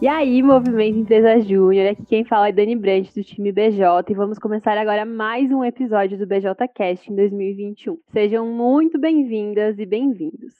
E aí, Movimento Empresa Júnior, aqui quem fala é Dani Brandt do time BJ e vamos começar agora mais um episódio do BJ Cast em 2021. Sejam muito bem-vindas e bem-vindos.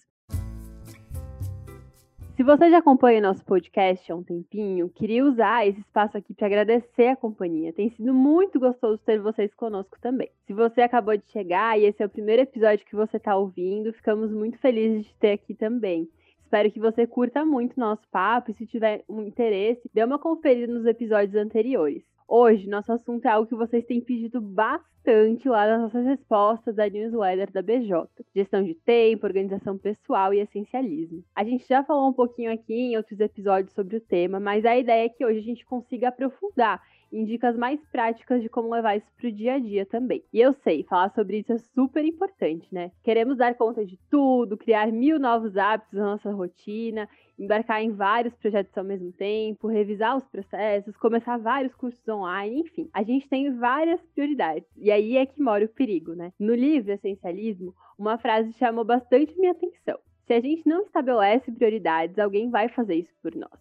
Se você já acompanha nosso podcast há um tempinho, queria usar esse espaço aqui para agradecer a companhia. Tem sido muito gostoso ter vocês conosco também. Se você acabou de chegar e esse é o primeiro episódio que você está ouvindo, ficamos muito felizes de ter aqui também. Espero que você curta muito nosso papo e se tiver um interesse, dê uma conferida nos episódios anteriores. Hoje, nosso assunto é algo que vocês têm pedido bastante lá nas nossas respostas da newsletter da BJ: gestão de tempo, organização pessoal e essencialismo. A gente já falou um pouquinho aqui em outros episódios sobre o tema, mas a ideia é que hoje a gente consiga aprofundar em dicas mais práticas de como levar isso para o dia a dia também. E eu sei, falar sobre isso é super importante, né? Queremos dar conta de tudo, criar mil novos hábitos na nossa rotina, embarcar em vários projetos ao mesmo tempo, revisar os processos, começar vários cursos online, enfim. A gente tem várias prioridades. E aí é que mora o perigo, né? No livro Essencialismo, uma frase chamou bastante minha atenção. Se a gente não estabelece prioridades, alguém vai fazer isso por nós.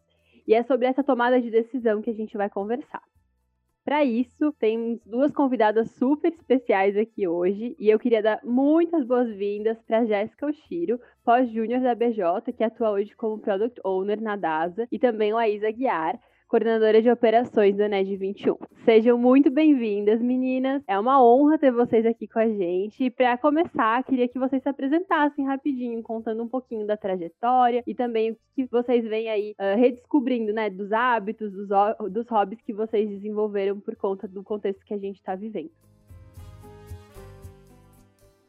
E é sobre essa tomada de decisão que a gente vai conversar. Para isso, temos duas convidadas super especiais aqui hoje e eu queria dar muitas boas-vindas para Jéssica Oshiro, pós-júnior da BJ, que atua hoje como Product Owner na DASA, e também Laísa Guiar, coordenadora de operações da NED 21. Sejam muito bem-vindas, meninas. É uma honra ter vocês aqui com a gente. E para começar, queria que vocês se apresentassem rapidinho, contando um pouquinho da trajetória e também o que vocês vêm aí uh, redescobrindo, né, dos hábitos, dos, dos hobbies que vocês desenvolveram por conta do contexto que a gente está vivendo.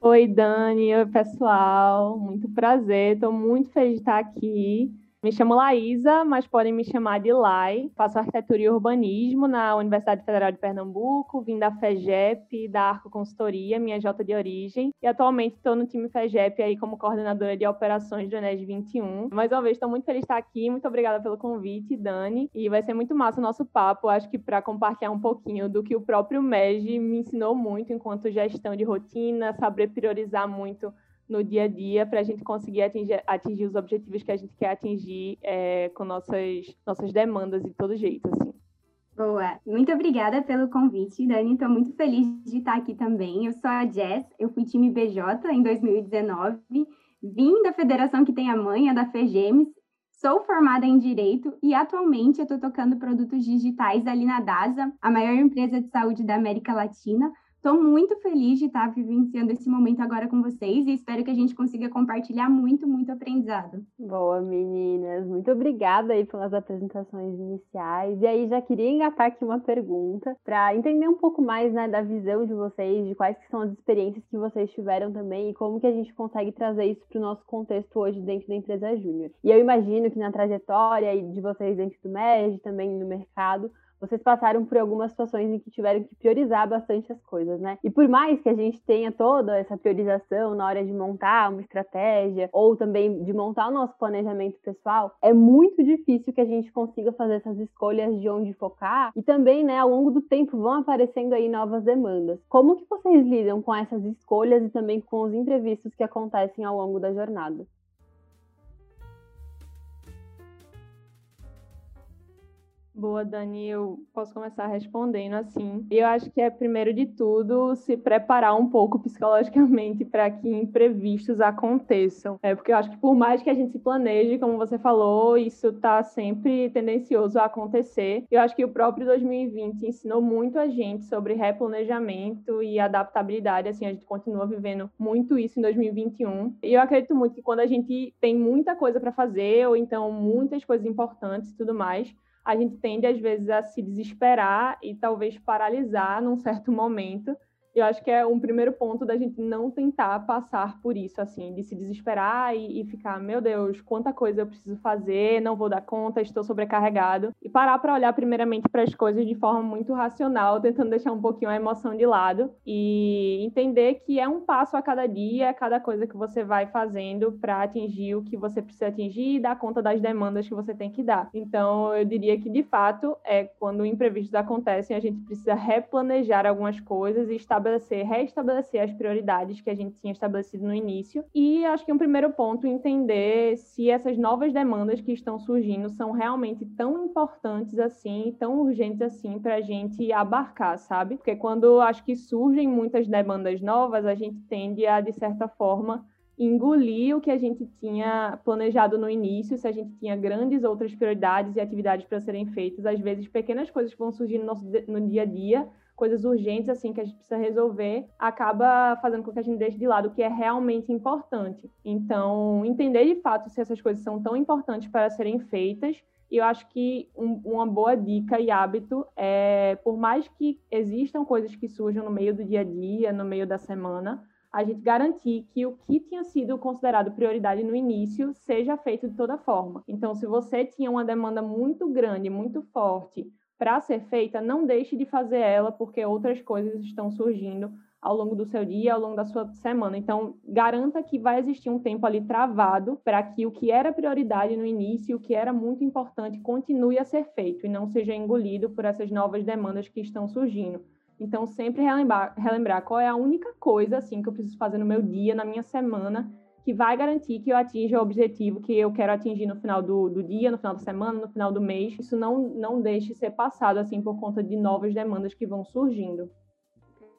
Oi, Dani. Oi, pessoal. Muito prazer. Estou muito feliz de estar aqui. Me chamo Laísa, mas podem me chamar de Lai. Faço arquitetura e urbanismo na Universidade Federal de Pernambuco, vim da FEGEP, da Arco Consultoria, minha J de origem, e atualmente estou no time FEGEP aí como coordenadora de operações do Enes 21. Mais uma vez, estou muito feliz de estar aqui, muito obrigada pelo convite, Dani, e vai ser muito massa o nosso papo, acho que para compartilhar um pouquinho do que o próprio MEG me ensinou muito enquanto gestão de rotina, saber priorizar muito no dia a dia para a gente conseguir atingir, atingir, os objetivos que a gente quer atingir é, com nossas, nossas demandas de todo jeito, assim. Boa, muito obrigada pelo convite, Dani. Estou muito feliz de estar aqui também. Eu sou a Jess, eu fui time BJ em 2019, vim da federação que tem a mãe, a da FEGEMES, sou formada em Direito e atualmente eu estou tocando produtos digitais ali na DASA, a maior empresa de saúde da América Latina, Estou muito feliz de estar vivenciando esse momento agora com vocês e espero que a gente consiga compartilhar muito, muito aprendizado. Boa, meninas. Muito obrigada aí pelas apresentações iniciais. E aí já queria engatar aqui uma pergunta para entender um pouco mais né, da visão de vocês, de quais são as experiências que vocês tiveram também e como que a gente consegue trazer isso para o nosso contexto hoje dentro da empresa júnior. E eu imagino que na trajetória de vocês dentro do MED, também no mercado, vocês passaram por algumas situações em que tiveram que priorizar bastante as coisas, né? E por mais que a gente tenha toda essa priorização na hora de montar uma estratégia ou também de montar o nosso planejamento pessoal, é muito difícil que a gente consiga fazer essas escolhas de onde focar e também, né, ao longo do tempo vão aparecendo aí novas demandas. Como que vocês lidam com essas escolhas e também com os imprevistos que acontecem ao longo da jornada? Boa, Dani, eu posso começar respondendo assim. Eu acho que é, primeiro de tudo, se preparar um pouco psicologicamente para que imprevistos aconteçam. É, porque eu acho que por mais que a gente se planeje, como você falou, isso está sempre tendencioso a acontecer. Eu acho que o próprio 2020 ensinou muito a gente sobre replanejamento e adaptabilidade. Assim, a gente continua vivendo muito isso em 2021. E eu acredito muito que quando a gente tem muita coisa para fazer, ou então muitas coisas importantes e tudo mais, a gente tende às vezes a se desesperar e talvez paralisar num certo momento eu acho que é um primeiro ponto da gente não tentar passar por isso, assim, de se desesperar e, e, ficar, meu Deus, quanta coisa eu preciso fazer, não vou dar conta, estou sobrecarregado. E parar para olhar primeiramente para as coisas de forma muito racional, tentando deixar um pouquinho a emoção de lado e entender que é um passo a cada dia, cada coisa que você vai fazendo para atingir o que você precisa atingir e dar conta das demandas que você tem que dar. Então, eu diria que, de fato, é quando imprevistos acontecem, a gente precisa replanejar algumas coisas e estar estabelecer, restabelecer as prioridades que a gente tinha estabelecido no início. E acho que um primeiro ponto entender se essas novas demandas que estão surgindo são realmente tão importantes assim, tão urgentes assim para a gente abarcar, sabe? Porque quando acho que surgem muitas demandas novas, a gente tende a, de certa forma, engolir o que a gente tinha planejado no início, se a gente tinha grandes outras prioridades e atividades para serem feitas, às vezes pequenas coisas que vão surgir no nosso no dia a dia, coisas urgentes assim que a gente precisa resolver, acaba fazendo com que a gente deixe de lado o que é realmente importante. Então, entender de fato se essas coisas são tão importantes para serem feitas e eu acho que um, uma boa dica e hábito é, por mais que existam coisas que surjam no meio do dia a dia, no meio da semana, a gente garantir que o que tinha sido considerado prioridade no início seja feito de toda forma. Então, se você tinha uma demanda muito grande, muito forte para ser feita, não deixe de fazer ela, porque outras coisas estão surgindo ao longo do seu dia, ao longo da sua semana. Então, garanta que vai existir um tempo ali travado para que o que era prioridade no início, o que era muito importante, continue a ser feito e não seja engolido por essas novas demandas que estão surgindo. Então, sempre relembrar, relembrar qual é a única coisa assim que eu preciso fazer no meu dia, na minha semana, que vai garantir que eu atinja o objetivo que eu quero atingir no final do, do dia, no final da semana, no final do mês. Isso não, não deixe ser passado assim por conta de novas demandas que vão surgindo.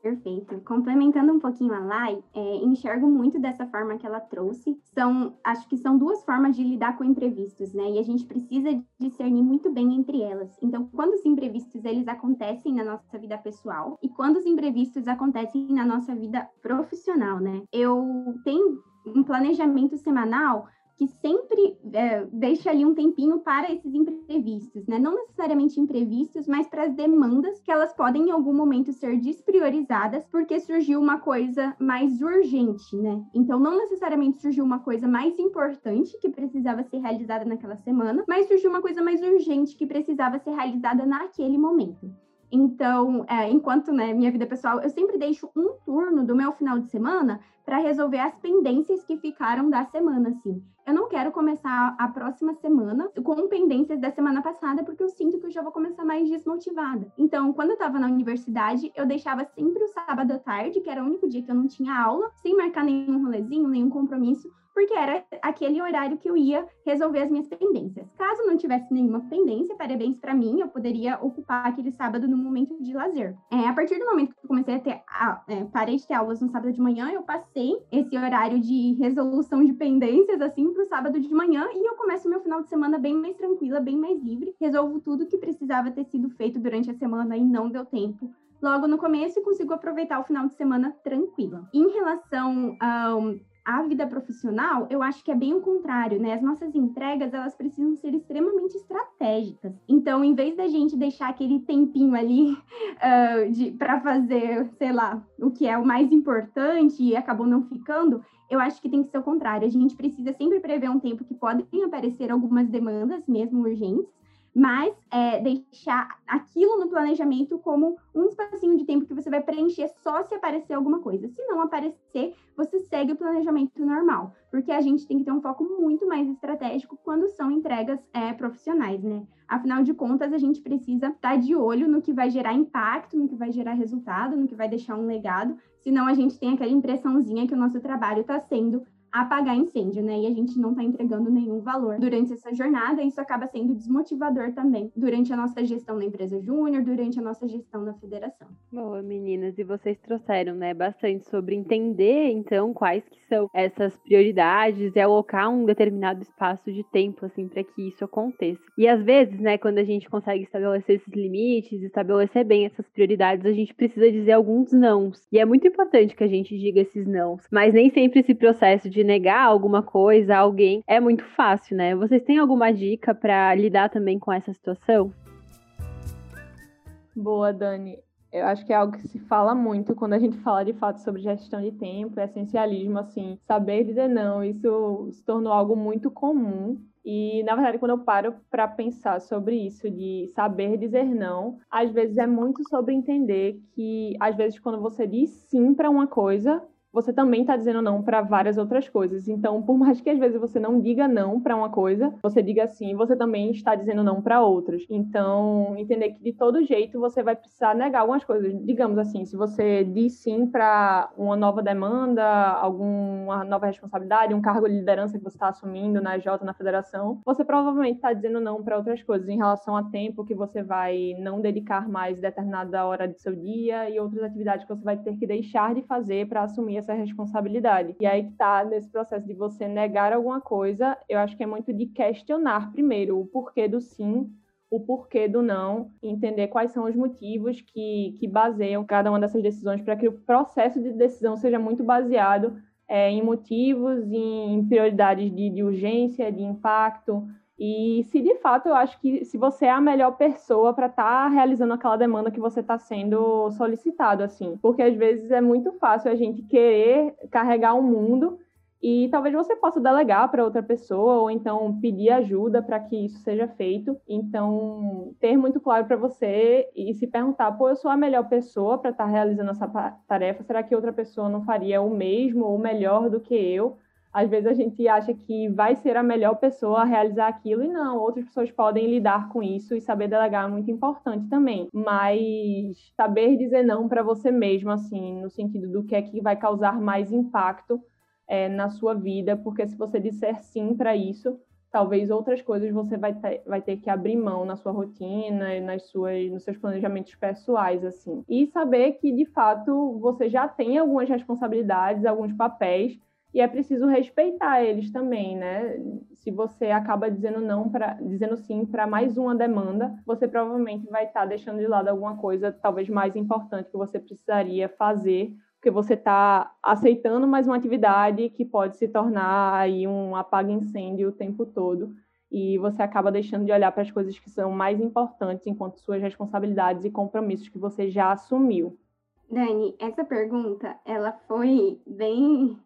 Perfeito. Complementando um pouquinho a Lai, é, enxergo muito dessa forma que ela trouxe. São, acho que são duas formas de lidar com imprevistos, né? E a gente precisa discernir muito bem entre elas. Então, quando os imprevistos eles acontecem na nossa vida pessoal e quando os imprevistos acontecem na nossa vida profissional, né? Eu tenho um planejamento semanal que sempre é, deixa ali um tempinho para esses imprevistos, né? Não necessariamente imprevistos, mas para as demandas que elas podem em algum momento ser despriorizadas porque surgiu uma coisa mais urgente, né? Então não necessariamente surgiu uma coisa mais importante que precisava ser realizada naquela semana, mas surgiu uma coisa mais urgente que precisava ser realizada naquele momento. Então, é, enquanto né, minha vida pessoal, eu sempre deixo um turno do meu final de semana para resolver as pendências que ficaram da semana, assim. Eu não quero começar a próxima semana com pendências da semana passada, porque eu sinto que eu já vou começar mais desmotivada. Então, quando eu estava na universidade, eu deixava sempre o sábado à tarde, que era o único dia que eu não tinha aula, sem marcar nenhum rolezinho, nenhum compromisso, porque era aquele horário que eu ia resolver as minhas pendências. Caso não tivesse nenhuma pendência, parabéns para mim, eu poderia ocupar aquele sábado no momento de lazer. É, a partir do momento que eu comecei a ter, a, é, parei de ter aulas no sábado de manhã, eu passei esse horário de resolução de pendências, assim, para o sábado de manhã, e eu começo meu final de semana bem mais tranquila, bem mais livre, resolvo tudo que precisava ter sido feito durante a semana e não deu tempo logo no começo e consigo aproveitar o final de semana tranquila. Em relação ao a vida profissional, eu acho que é bem o contrário, né? As nossas entregas, elas precisam ser extremamente estratégicas. Então, em vez da gente deixar aquele tempinho ali uh, para fazer, sei lá, o que é o mais importante e acabou não ficando, eu acho que tem que ser o contrário. A gente precisa sempre prever um tempo que podem aparecer algumas demandas, mesmo urgentes, mas é, deixar aquilo no planejamento como um espacinho de tempo que você vai preencher só se aparecer alguma coisa. Se não aparecer, você segue o planejamento normal, porque a gente tem que ter um foco muito mais estratégico quando são entregas é, profissionais, né? Afinal de contas, a gente precisa estar tá de olho no que vai gerar impacto, no que vai gerar resultado, no que vai deixar um legado, senão a gente tem aquela impressãozinha que o nosso trabalho está sendo apagar incêndio, né? E a gente não está entregando nenhum valor durante essa jornada. Isso acaba sendo desmotivador também durante a nossa gestão na empresa júnior, durante a nossa gestão na federação. Boa, meninas, e vocês trouxeram, né, bastante sobre entender, então, quais que são essas prioridades e alocar um determinado espaço de tempo, assim, para que isso aconteça. E às vezes, né, quando a gente consegue estabelecer esses limites, estabelecer bem essas prioridades, a gente precisa dizer alguns nãos. E é muito importante que a gente diga esses nãos, mas nem sempre esse processo de de negar alguma coisa a alguém é muito fácil, né? Vocês têm alguma dica para lidar também com essa situação? Boa, Dani. Eu acho que é algo que se fala muito quando a gente fala de fato sobre gestão de tempo, essencialismo, assim, saber dizer não, isso se tornou algo muito comum. E, na verdade, quando eu paro para pensar sobre isso, de saber dizer não, às vezes é muito sobre entender que, às vezes, quando você diz sim para uma coisa, você também está dizendo não para várias outras coisas. Então, por mais que às vezes você não diga não para uma coisa, você diga sim, você também está dizendo não para outras. Então, entender que de todo jeito você vai precisar negar algumas coisas. Digamos assim, se você diz sim para uma nova demanda, alguma nova responsabilidade, um cargo de liderança que você está assumindo na J, na federação, você provavelmente está dizendo não para outras coisas em relação a tempo que você vai não dedicar mais determinada hora do seu dia e outras atividades que você vai ter que deixar de fazer para assumir essa responsabilidade. E aí tá nesse processo de você negar alguma coisa, eu acho que é muito de questionar primeiro o porquê do sim, o porquê do não, entender quais são os motivos que, que baseiam cada uma dessas decisões para que o processo de decisão seja muito baseado é, em motivos, em prioridades de, de urgência, de impacto, e se de fato eu acho que se você é a melhor pessoa para estar tá realizando aquela demanda que você está sendo solicitado, assim. Porque às vezes é muito fácil a gente querer carregar o um mundo e talvez você possa delegar para outra pessoa ou então pedir ajuda para que isso seja feito. Então, ter muito claro para você e se perguntar, pô, eu sou a melhor pessoa para estar tá realizando essa tarefa, será que outra pessoa não faria o mesmo ou melhor do que eu? Às vezes a gente acha que vai ser a melhor pessoa a realizar aquilo e não, outras pessoas podem lidar com isso e saber delegar é muito importante também. Mas saber dizer não para você mesmo, assim, no sentido do que é que vai causar mais impacto é, na sua vida, porque se você disser sim para isso, talvez outras coisas você vai ter, vai ter que abrir mão na sua rotina nas suas, nos seus planejamentos pessoais, assim. E saber que, de fato, você já tem algumas responsabilidades, alguns papéis e é preciso respeitar eles também, né? Se você acaba dizendo não para dizendo sim para mais uma demanda, você provavelmente vai estar tá deixando de lado alguma coisa talvez mais importante que você precisaria fazer, porque você está aceitando mais uma atividade que pode se tornar aí um apaga-incêndio o tempo todo e você acaba deixando de olhar para as coisas que são mais importantes enquanto suas responsabilidades e compromissos que você já assumiu. Dani, essa pergunta, ela foi bem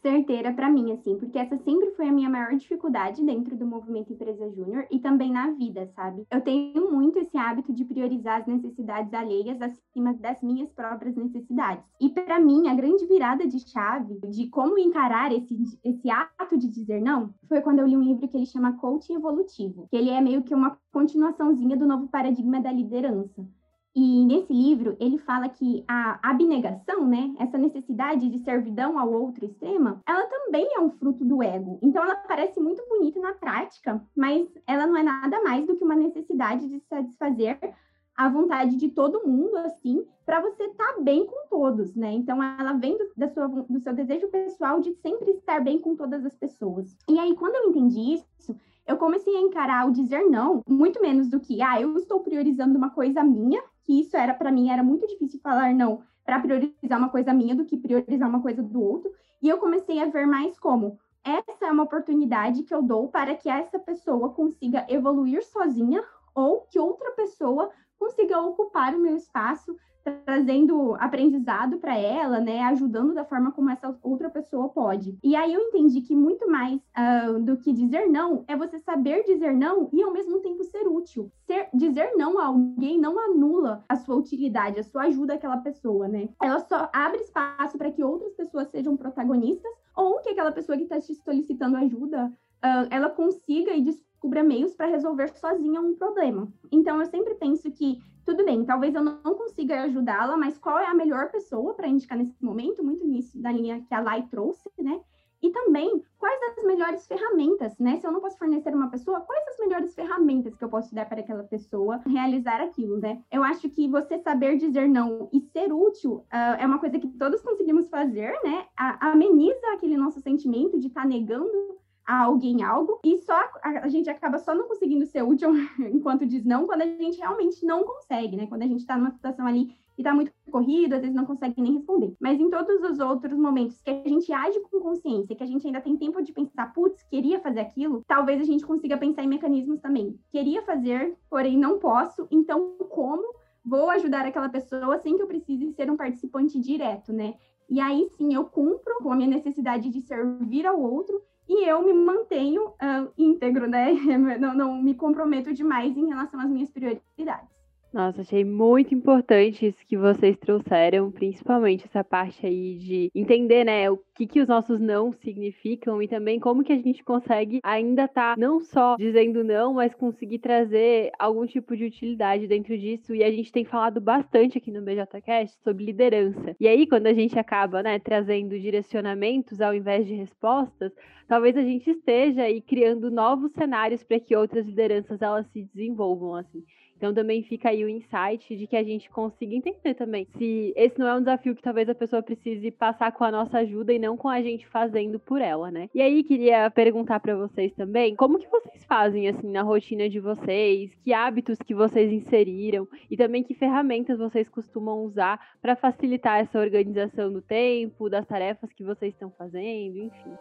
certeira para mim, assim, porque essa sempre foi a minha maior dificuldade dentro do movimento Empresa Júnior e também na vida, sabe? Eu tenho muito esse hábito de priorizar as necessidades alheias acima das minhas próprias necessidades. E para mim, a grande virada de chave de como encarar esse, esse ato de dizer não foi quando eu li um livro que ele chama Coaching Evolutivo, que ele é meio que uma continuaçãozinha do novo paradigma da liderança. E nesse livro, ele fala que a abnegação, né, essa necessidade de servidão ao outro extrema, ela também é um fruto do ego. Então, ela parece muito bonita na prática, mas ela não é nada mais do que uma necessidade de satisfazer a vontade de todo mundo, assim, para você estar tá bem com todos, né? Então, ela vem do, da sua, do seu desejo pessoal de sempre estar bem com todas as pessoas. E aí, quando eu entendi isso, eu comecei a encarar o dizer não muito menos do que, ah, eu estou priorizando uma coisa minha que isso era para mim era muito difícil falar não para priorizar uma coisa minha do que priorizar uma coisa do outro. E eu comecei a ver mais como essa é uma oportunidade que eu dou para que essa pessoa consiga evoluir sozinha ou que outra pessoa consiga ocupar o meu espaço trazendo aprendizado para ela, né, ajudando da forma como essa outra pessoa pode. E aí eu entendi que muito mais uh, do que dizer não é você saber dizer não e ao mesmo tempo ser útil. Ser, dizer não a alguém não anula a sua utilidade, a sua ajuda àquela pessoa, né? Ela só abre espaço para que outras pessoas sejam protagonistas ou que aquela pessoa que está te solicitando ajuda, uh, ela consiga e descubra meios para resolver sozinha um problema. Então eu sempre penso que tudo bem, talvez eu não consiga ajudá-la, mas qual é a melhor pessoa para indicar nesse momento? Muito nisso da linha que a Lai trouxe, né? E também, quais as melhores ferramentas, né? Se eu não posso fornecer uma pessoa, quais as melhores ferramentas que eu posso dar para aquela pessoa realizar aquilo, né? Eu acho que você saber dizer não e ser útil uh, é uma coisa que todos conseguimos fazer, né? A, ameniza aquele nosso sentimento de estar tá negando a alguém algo e só a, a, gente acaba só não conseguindo ser útil enquanto diz não quando a gente realmente não consegue, né? Quando a gente está numa situação ali e tá muito corrido, às vezes não consegue nem responder. Mas em todos os outros momentos que a gente age com consciência, que a gente ainda tem tempo de pensar, putz, queria fazer aquilo, talvez a gente consiga pensar em mecanismos também. Queria fazer, porém não posso, então como vou ajudar aquela pessoa sem que eu precise ser um participante direto, né? E aí sim eu cumpro com a minha necessidade de servir ao outro e eu me mantenho uh, íntegro, né? Não, não me comprometo demais em relação às minhas prioridades. Nossa, achei muito importante isso que vocês trouxeram, principalmente essa parte aí de entender, né, o que, que os nossos não significam e também como que a gente consegue ainda tá não só dizendo não, mas conseguir trazer algum tipo de utilidade dentro disso. E a gente tem falado bastante aqui no BJCast sobre liderança. E aí, quando a gente acaba, né, trazendo direcionamentos ao invés de respostas, talvez a gente esteja aí criando novos cenários para que outras lideranças elas se desenvolvam assim. Então também fica aí o insight de que a gente consiga entender também se esse não é um desafio que talvez a pessoa precise passar com a nossa ajuda e não com a gente fazendo por ela, né? E aí queria perguntar para vocês também, como que vocês fazem assim na rotina de vocês? Que hábitos que vocês inseriram e também que ferramentas vocês costumam usar para facilitar essa organização do tempo, das tarefas que vocês estão fazendo, enfim.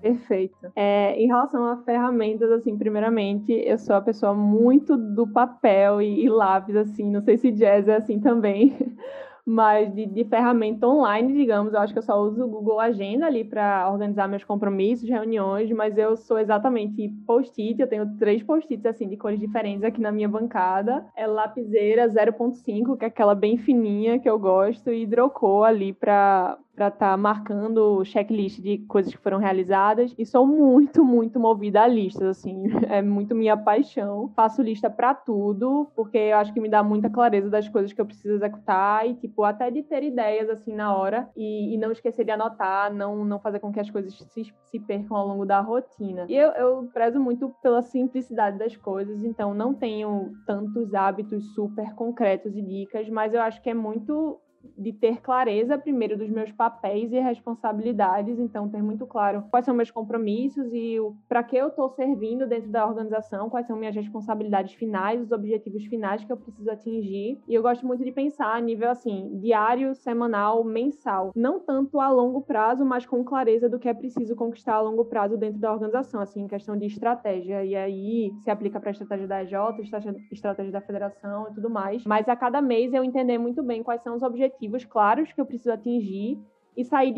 Perfeito. É, em relação a ferramentas, assim, primeiramente, eu sou a pessoa muito do papel e, e lápis, assim, não sei se jazz é assim também, mas de, de, ferramenta online, digamos, eu acho que eu só uso o Google Agenda ali para organizar meus compromissos, reuniões, mas eu sou exatamente post-it, eu tenho três post-its assim de cores diferentes aqui na minha bancada. É lapiseira 0.5, que é aquela bem fininha que eu gosto, e hidrocor ali para para estar tá marcando o checklist de coisas que foram realizadas e sou muito, muito movida a listas, assim, é muito minha paixão. Faço lista para tudo, porque eu acho que me dá muita clareza das coisas que eu preciso executar e, tipo, até de ter ideias, assim, na hora e, e não esquecer de anotar, não, não fazer com que as coisas se, se percam ao longo da rotina. E eu, eu prezo muito pela simplicidade das coisas, então não tenho tantos hábitos super concretos e dicas, mas eu acho que é muito de ter clareza primeiro dos meus papéis e responsabilidades, então ter muito claro quais são meus compromissos e para que eu estou servindo dentro da organização, quais são minhas responsabilidades finais, os objetivos finais que eu preciso atingir. E eu gosto muito de pensar a nível assim, diário, semanal, mensal, não tanto a longo prazo, mas com clareza do que é preciso conquistar a longo prazo dentro da organização, assim, em questão de estratégia. E aí se aplica para a estratégia da EJ, estratégia da federação e tudo mais. Mas a cada mês eu entender muito bem quais são os objetivos objetivos claros que eu preciso atingir e sair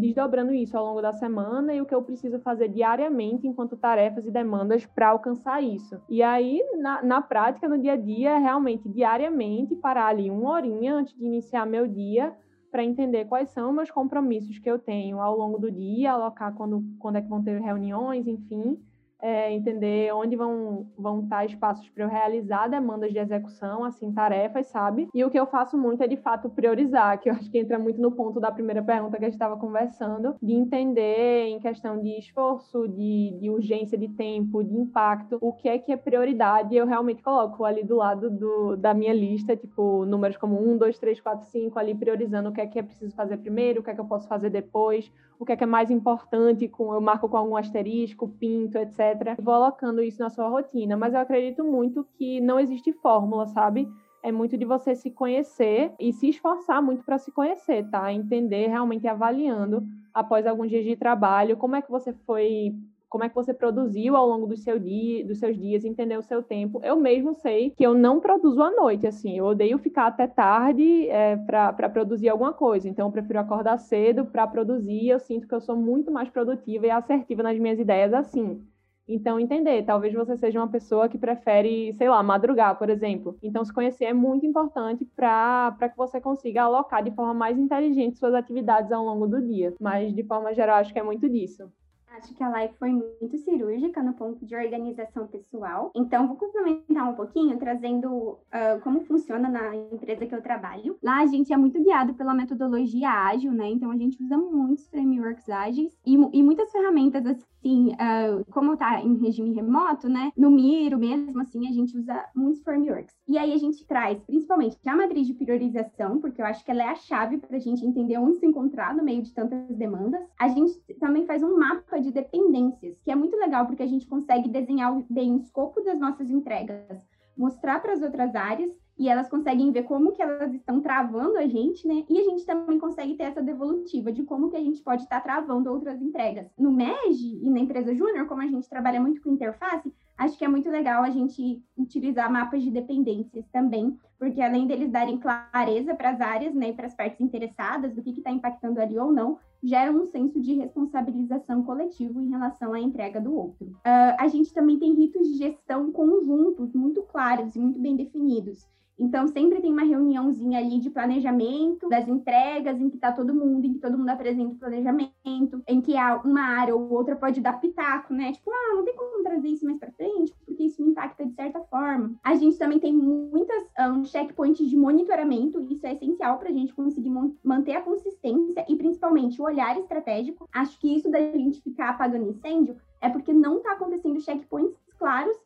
desdobrando isso ao longo da semana e o que eu preciso fazer diariamente enquanto tarefas e demandas para alcançar isso. E aí, na, na prática, no dia a dia, é realmente diariamente parar ali uma horinha antes de iniciar meu dia para entender quais são meus compromissos que eu tenho ao longo do dia, alocar quando, quando é que vão ter reuniões, enfim é, entender onde vão, vão estar espaços para eu realizar demandas de execução, assim, tarefas, sabe? E o que eu faço muito é, de fato, priorizar, que eu acho que entra muito no ponto da primeira pergunta que a gente estava conversando, de entender em questão de esforço, de, de urgência de tempo, de impacto, o que é que é prioridade. Eu realmente coloco ali do lado do, da minha lista, tipo, números como 1, 2, 3, 4, 5, ali priorizando o que é que é preciso fazer primeiro, o que é que eu posso fazer depois, o que é que é mais importante, com, eu marco com algum asterisco, pinto, etc. Vou alocando isso na sua rotina, mas eu acredito muito que não existe fórmula, sabe? É muito de você se conhecer e se esforçar muito para se conhecer, tá? Entender, realmente avaliando após alguns dias de trabalho, como é que você foi como é que você produziu ao longo do seu dia, dos seus dias, entender o seu tempo. Eu mesmo sei que eu não produzo à noite, assim, eu odeio ficar até tarde é, para produzir alguma coisa, então eu prefiro acordar cedo para produzir. Eu sinto que eu sou muito mais produtiva e assertiva nas minhas ideias assim. Então, entender, talvez você seja uma pessoa que prefere, sei lá, madrugar, por exemplo. Então, se conhecer é muito importante para que você consiga alocar de forma mais inteligente suas atividades ao longo do dia. Mas, de forma geral, acho que é muito disso. Acho que a live foi muito cirúrgica no ponto de organização pessoal. Então, vou complementar um pouquinho, trazendo uh, como funciona na empresa que eu trabalho. Lá, a gente é muito guiado pela metodologia ágil, né? Então, a gente usa muitos frameworks ágeis e, e muitas ferramentas, assim, uh, como tá em regime remoto, né? No Miro mesmo, assim, a gente usa muitos frameworks. E aí, a gente traz, principalmente, a matriz de priorização, porque eu acho que ela é a chave para a gente entender onde se encontrar no meio de tantas demandas. A gente também faz um mapa de dependências, que é muito legal porque a gente consegue desenhar bem o escopo das nossas entregas, mostrar para as outras áreas e elas conseguem ver como que elas estão travando a gente, né? E a gente também consegue ter essa devolutiva de como que a gente pode estar tá travando outras entregas. No MEG e na empresa Júnior, como a gente trabalha muito com interface, acho que é muito legal a gente utilizar mapas de dependências também porque além deles darem clareza para as áreas né, para as partes interessadas do que está impactando ali ou não, geram um senso de responsabilização coletivo em relação à entrega do outro. Uh, a gente também tem ritos de gestão conjuntos muito claros e muito bem definidos. Então, sempre tem uma reuniãozinha ali de planejamento das entregas, em que está todo mundo, em que todo mundo apresenta o planejamento, em que uma área ou outra pode dar pitaco, né? Tipo, ah, não tem como trazer isso mais para frente, porque isso me impacta de certa forma. A gente também tem muitas um, checkpoints de monitoramento, isso é essencial para a gente conseguir manter a consistência e principalmente o olhar estratégico. Acho que isso da gente ficar apagando incêndio é porque não está acontecendo checkpoints claros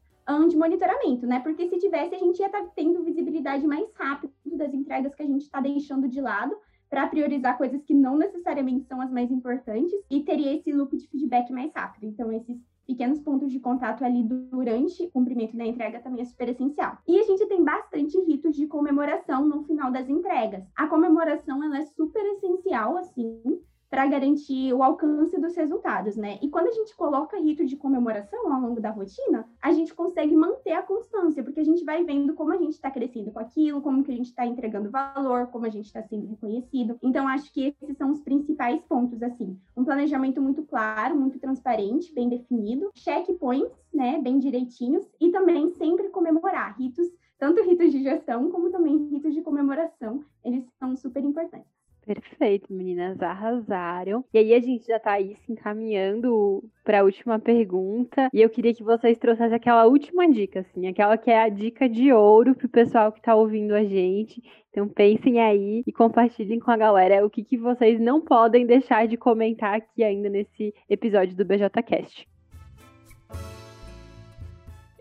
de monitoramento, né? Porque se tivesse, a gente ia estar tá tendo visibilidade mais rápida das entregas que a gente está deixando de lado para priorizar coisas que não necessariamente são as mais importantes e teria esse loop de feedback mais rápido. Então, esses pequenos pontos de contato ali durante o cumprimento da entrega também é super essencial. E a gente tem bastante ritos de comemoração no final das entregas. A comemoração ela é super essencial assim para garantir o alcance dos resultados, né? E quando a gente coloca rito de comemoração ao longo da rotina, a gente consegue manter a constância, porque a gente vai vendo como a gente está crescendo com aquilo, como que a gente está entregando valor, como a gente está sendo reconhecido. Então, acho que esses são os principais pontos, assim. Um planejamento muito claro, muito transparente, bem definido, checkpoints, né, bem direitinhos, e também sempre comemorar ritos, tanto ritos de gestão como também ritos de comemoração, eles são super importantes. Perfeito, meninas, arrasaram. E aí a gente já tá aí se encaminhando para a última pergunta. E eu queria que vocês trouxessem aquela última dica, assim, aquela que é a dica de ouro pro pessoal que tá ouvindo a gente. Então pensem aí e compartilhem com a galera o que, que vocês não podem deixar de comentar aqui ainda nesse episódio do BJCast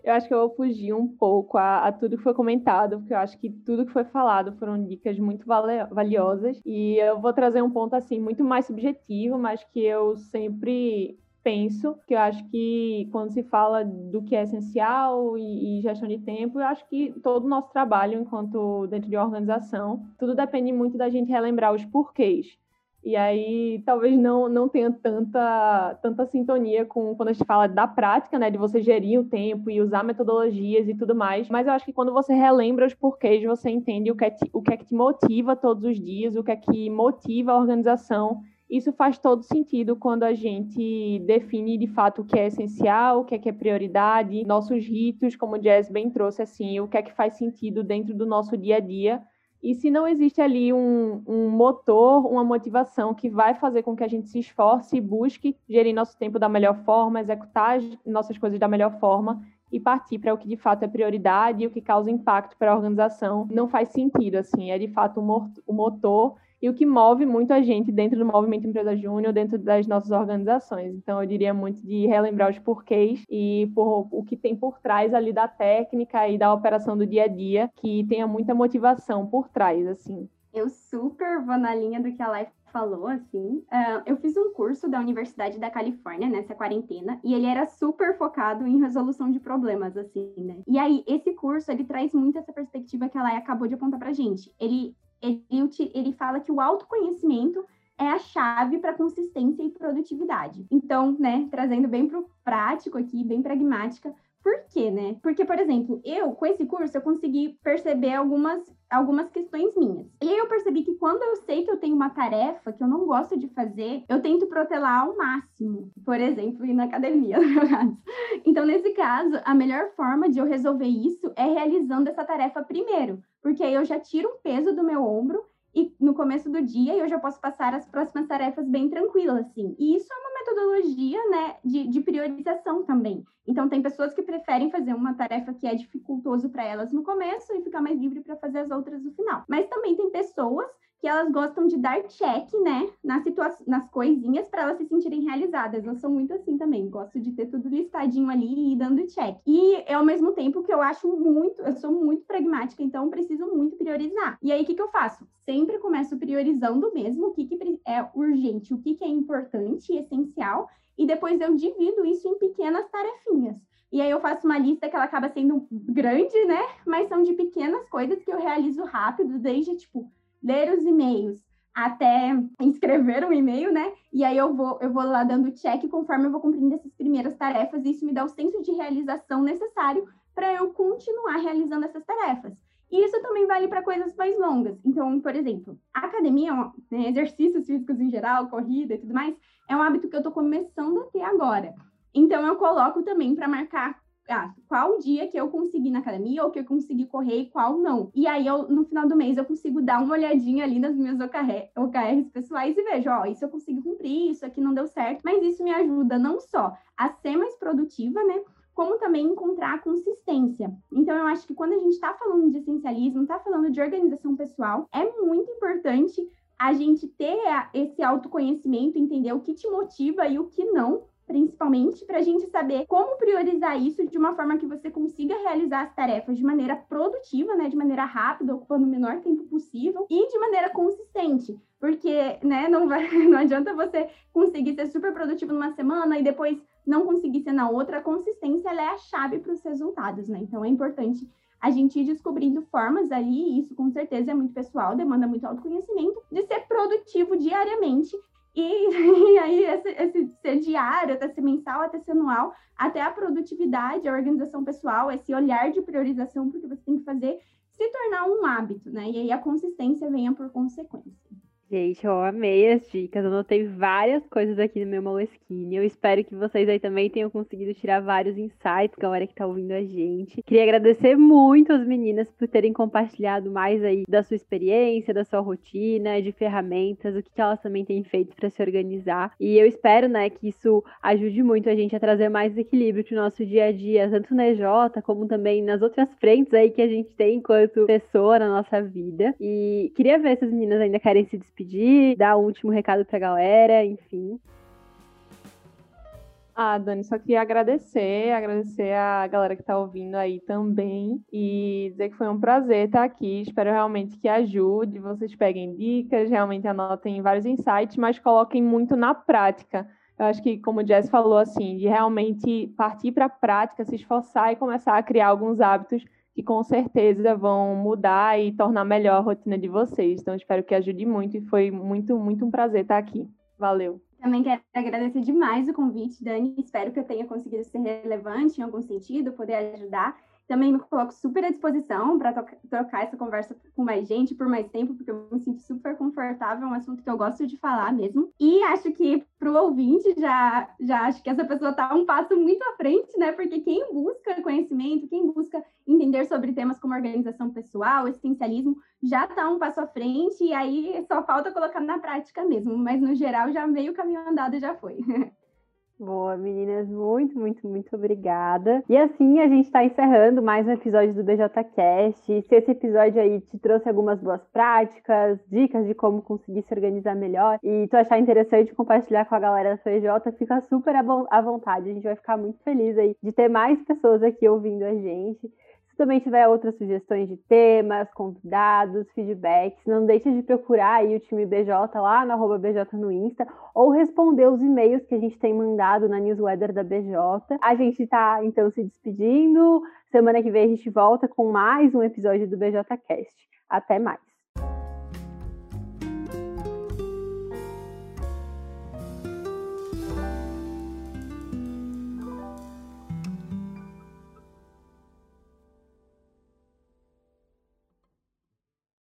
eu acho que eu vou fugir um pouco a, a, tudo que foi comentado, porque eu acho que tudo que foi falado foram dicas muito valiosas. E eu vou trazer um ponto assim muito mais subjetivo, mas que eu sempre penso, que eu acho que quando se fala do que é essencial e, e, gestão de tempo, eu acho que todo o nosso trabalho enquanto dentro de uma organização, tudo depende muito da gente relembrar os porquês. E aí talvez não, não tenha tanta, tanta sintonia com quando a gente fala da prática, né? De você gerir o tempo e usar metodologias e tudo mais. Mas eu acho que quando você relembra os porquês, você entende o que é, o que, é que te motiva todos os dias, o que é que motiva a organização. Isso faz todo sentido quando a gente define de fato o que é essencial, o que é que é prioridade, nossos ritos, como o Jazz bem trouxe, assim, o que é que faz sentido dentro do nosso dia a dia e se não existe ali um, um, motor, uma motivação que vai fazer com que a gente se esforce e busque gerir nosso tempo da melhor forma, executar nossas coisas da melhor forma e partir para o que de fato é prioridade e o que causa impacto para a organização, não faz sentido, assim, é de fato o motor e o que move muito a gente dentro do movimento Empresa Júnior, dentro das nossas organizações. Então, eu diria muito de relembrar os porquês e por, o que tem por trás ali da técnica e da operação do dia a dia, que tenha muita motivação por trás, assim. Eu super vou na linha do que a Life falou, assim. Uh, eu fiz um curso da Universidade da Califórnia nessa quarentena e ele era super focado em resolução de problemas, assim, né? E aí, esse curso, ele traz muito essa perspectiva que a Lai acabou de apontar pra gente. Ele ele, ele fala que o autoconhecimento é a chave para consistência e produtividade. Então, né, trazendo bem para o prático aqui, bem pragmática, por quê, né? Porque, por exemplo, eu, com esse curso, eu consegui perceber algumas, algumas questões minhas. E aí eu percebi que quando eu sei que eu tenho uma tarefa que eu não gosto de fazer, eu tento protelar ao máximo. Por exemplo, ir na academia, no caso. Então, nesse caso, a melhor forma de eu resolver isso é realizando essa tarefa primeiro porque aí eu já tiro um peso do meu ombro e no começo do dia eu já posso passar as próximas tarefas bem tranquila, assim. E isso é uma metodologia, né, de, de priorização também. Então, tem pessoas que preferem fazer uma tarefa que é dificultoso para elas no começo e ficar mais livre para fazer as outras no final. Mas também tem pessoas que elas gostam de dar check, né, nas, nas coisinhas para elas se sentirem realizadas. Eu sou muito assim também, gosto de ter tudo listadinho ali e dando check. E ao mesmo tempo que eu acho muito, eu sou muito pragmática, então preciso muito priorizar. E aí o que, que eu faço? Sempre começo priorizando mesmo o que, que é urgente, o que, que é importante e essencial, e depois eu divido isso em pequenas tarefinhas. E aí eu faço uma lista que ela acaba sendo grande, né? Mas são de pequenas coisas que eu realizo rápido, desde tipo ler os e-mails até escrever um e-mail, né? E aí eu vou, eu vou lá dando check conforme eu vou cumprindo essas primeiras tarefas, e isso me dá o senso de realização necessário para eu continuar realizando essas tarefas. E isso também vale para coisas mais longas. Então, por exemplo, academia, né, exercícios físicos em geral, corrida e tudo mais, é um hábito que eu estou começando a ter agora. Então, eu coloco também para marcar ah, qual dia que eu consegui na academia ou que eu consegui correr e qual não. E aí, eu, no final do mês, eu consigo dar uma olhadinha ali nas minhas OKR, OKRs pessoais e vejo, ó, isso eu consigo cumprir, isso aqui não deu certo. Mas isso me ajuda não só a ser mais produtiva, né? como também encontrar consistência. Então, eu acho que quando a gente está falando de essencialismo, está falando de organização pessoal, é muito importante a gente ter esse autoconhecimento, entender o que te motiva e o que não, principalmente, para a gente saber como priorizar isso de uma forma que você consiga realizar as tarefas de maneira produtiva, né, de maneira rápida, ocupando o menor tempo possível e de maneira consistente. Porque, né, não, vai, não adianta você conseguir ser super produtivo numa semana e depois não conseguir ser na outra, a consistência é a chave para os resultados, né? Então é importante a gente ir descobrindo formas ali, e isso com certeza é muito pessoal, demanda muito autoconhecimento, de ser produtivo diariamente. E, e aí, esse, esse ser diário, até ser mensal, até ser anual, até a produtividade, a organização pessoal, esse olhar de priorização, porque você tem que fazer se tornar um hábito, né? E aí a consistência venha por consequência. Gente, eu amei as dicas. Eu notei várias coisas aqui no meu Moleskine. Eu espero que vocês aí também tenham conseguido tirar vários insights, galera que tá ouvindo a gente. Queria agradecer muito as meninas por terem compartilhado mais aí da sua experiência, da sua rotina, de ferramentas, o que elas também têm feito para se organizar. E eu espero, né, que isso ajude muito a gente a trazer mais equilíbrio pro nosso dia a dia, tanto na EJ como também nas outras frentes aí que a gente tem enquanto pessoa na nossa vida. E queria ver se as meninas ainda querem se despedir, dar um último recado pra galera, enfim. Ah, Dani, só queria agradecer, agradecer a galera que está ouvindo aí também e dizer que foi um prazer estar aqui. Espero realmente que ajude, vocês peguem dicas, realmente anotem vários insights, mas coloquem muito na prática. Eu acho que, como o Jess falou, assim, de realmente partir para a prática, se esforçar e começar a criar alguns hábitos que com certeza vão mudar e tornar melhor a rotina de vocês. Então, espero que ajude muito e foi muito, muito um prazer estar aqui. Valeu! Também quero agradecer demais o convite, Dani. Espero que eu tenha conseguido ser relevante em algum sentido, poder ajudar. Também me coloco super à disposição para trocar essa conversa com mais gente por mais tempo, porque eu me sinto super confortável, é um assunto que eu gosto de falar mesmo. E acho que para o ouvinte já, já acho que essa pessoa está um passo muito à frente, né? Porque quem busca conhecimento, quem busca entender sobre temas como organização pessoal, existencialismo, já está um passo à frente, e aí só falta colocar na prática mesmo. Mas no geral já meio caminho andado já foi. Boa, meninas, muito, muito, muito obrigada. E assim a gente está encerrando mais um episódio do BJCast. Se esse episódio aí te trouxe algumas boas práticas, dicas de como conseguir se organizar melhor e tu achar interessante compartilhar com a galera da FJ, fica super à vontade. A gente vai ficar muito feliz aí de ter mais pessoas aqui ouvindo a gente também tiver outras sugestões de temas, convidados, feedbacks, não deixe de procurar aí o time BJ lá no arroba BJ no Insta ou responder os e-mails que a gente tem mandado na newsletter da BJ. A gente está então se despedindo. Semana que vem a gente volta com mais um episódio do BJcast. Até mais.